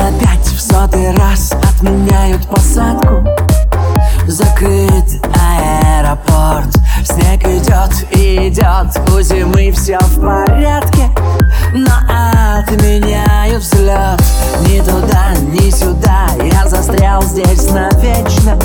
Опять в сотый раз отменяют посадку. Закрыт аэропорт Снег идет и идет У зимы все в порядке. Но отменяют взлет Ни туда, ни сюда Я застрял здесь навечно.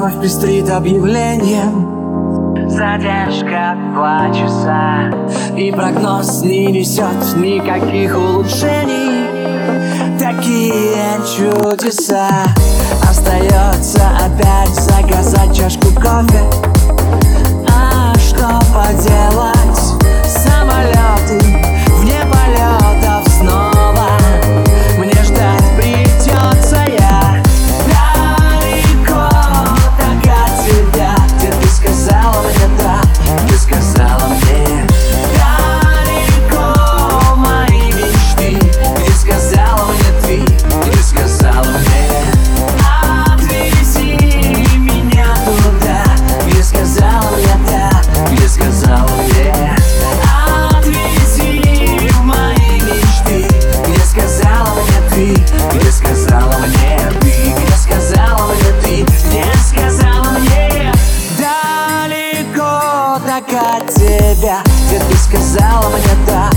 вновь пестрит объявление. Задержка два часа. И прогноз не несет никаких улучшений. Такие чудеса. Остается опять заказать тебя. Ведь ты сказала мне да.